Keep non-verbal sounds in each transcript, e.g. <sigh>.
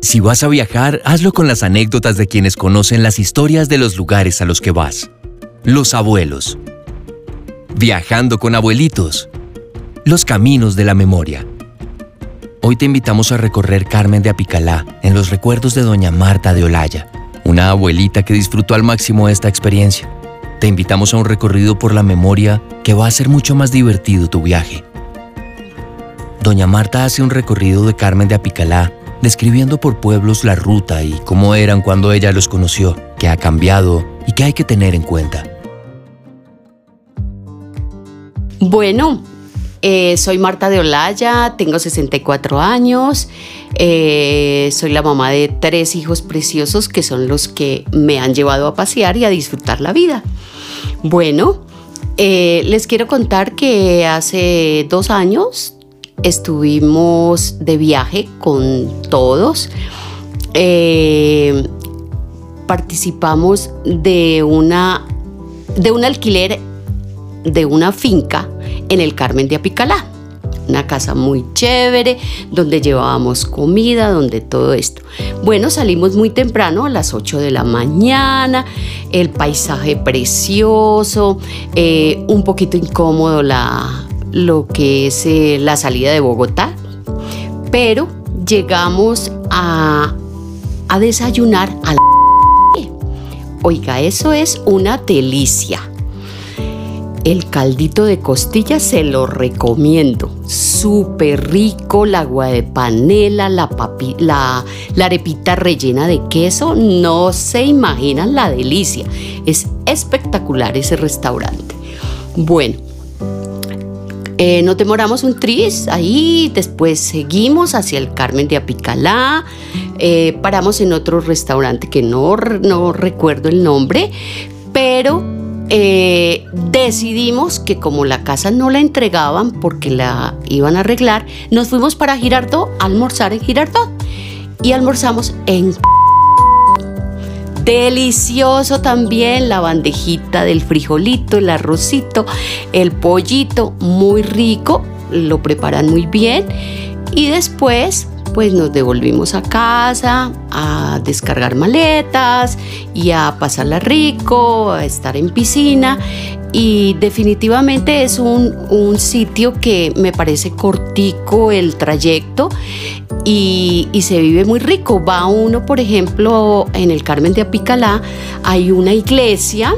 Si vas a viajar, hazlo con las anécdotas de quienes conocen las historias de los lugares a los que vas. Los abuelos. Viajando con abuelitos. Los caminos de la memoria. Hoy te invitamos a recorrer Carmen de Apicalá en los recuerdos de doña Marta de Olaya, una abuelita que disfrutó al máximo esta experiencia. Te invitamos a un recorrido por la memoria que va a ser mucho más divertido tu viaje. Doña Marta hace un recorrido de Carmen de Apicalá, describiendo por pueblos la ruta y cómo eran cuando ella los conoció, qué ha cambiado y qué hay que tener en cuenta. Bueno, eh, soy Marta de Olaya, tengo 64 años, eh, soy la mamá de tres hijos preciosos que son los que me han llevado a pasear y a disfrutar la vida. Bueno, eh, les quiero contar que hace dos años estuvimos de viaje con todos. participamos de una de un alquiler de una finca en el Carmen de Apicalá. Una casa muy chévere, donde llevábamos comida, donde todo esto. Bueno, salimos muy temprano, a las 8 de la mañana, el paisaje precioso, eh, un poquito incómodo la, lo que es eh, la salida de Bogotá, pero llegamos a, a desayunar a la... <laughs> Oiga, eso es una delicia. El caldito de costilla se lo recomiendo. Súper rico, la agua de panela, la, la, la, arepita rellena de queso. No se imaginan la delicia. Es espectacular ese restaurante. Bueno, eh, nos demoramos un tris ahí, después seguimos hacia el Carmen de Apicalá, eh, paramos en otro restaurante que no, no recuerdo el nombre, pero eh, decidimos que como la casa no la entregaban porque la iban a arreglar, nos fuimos para Girardot a almorzar en Girardot. Y almorzamos en... Delicioso también la bandejita del frijolito, el arrocito, el pollito, muy rico, lo preparan muy bien y después pues nos devolvimos a casa a descargar maletas y a pasarla rico, a estar en piscina y definitivamente es un, sitio que me parece cortico el trayecto y, y, se vive muy rico. Va uno, por ejemplo, en el Carmen de Apicalá, hay una iglesia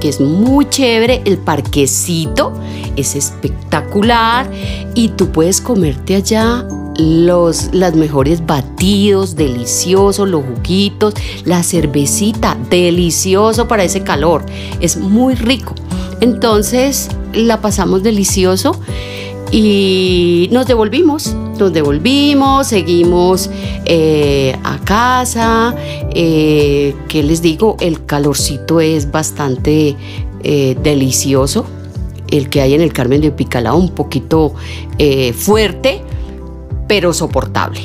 que es muy chévere, el parquecito es espectacular y tú puedes comerte allá los las mejores batidos, deliciosos, los juguitos, la cervecita, delicioso para ese calor, es muy rico. Entonces la pasamos delicioso y nos devolvimos, nos devolvimos, seguimos eh, a casa, eh, ¿qué les digo? El calorcito es bastante eh, delicioso, el que hay en el Carmen de Picalá, un poquito fuerte, pero soportable.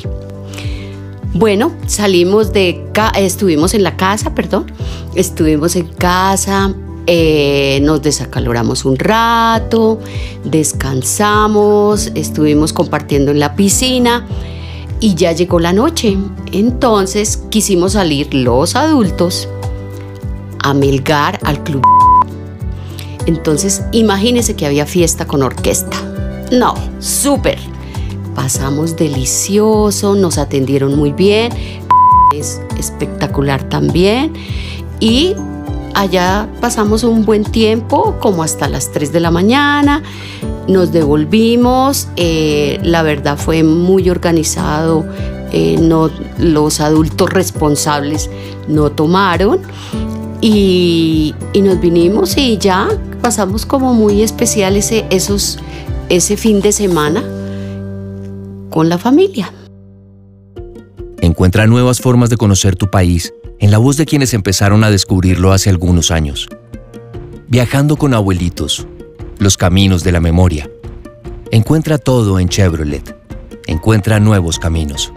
Bueno, salimos de, estuvimos en la casa, perdón, estuvimos en casa, eh, nos desacaloramos un rato, descansamos, estuvimos compartiendo en la piscina y ya llegó la noche. Entonces quisimos salir los adultos a melgar al club. Entonces imagínense que había fiesta con orquesta. No, súper. Pasamos delicioso, nos atendieron muy bien, es espectacular también. Y allá pasamos un buen tiempo, como hasta las 3 de la mañana, nos devolvimos, eh, la verdad fue muy organizado, eh, no, los adultos responsables no tomaron. Y, nos vinimos y ya pasamos como muy especial ese, esos, ese fin de semana con la familia. Encuentra nuevas formas de conocer tu país en la voz de quienes empezaron a descubrirlo hace algunos años. Viajando con abuelitos, los caminos de la memoria. Encuentra todo en Chevrolet. Encuentra nuevos caminos.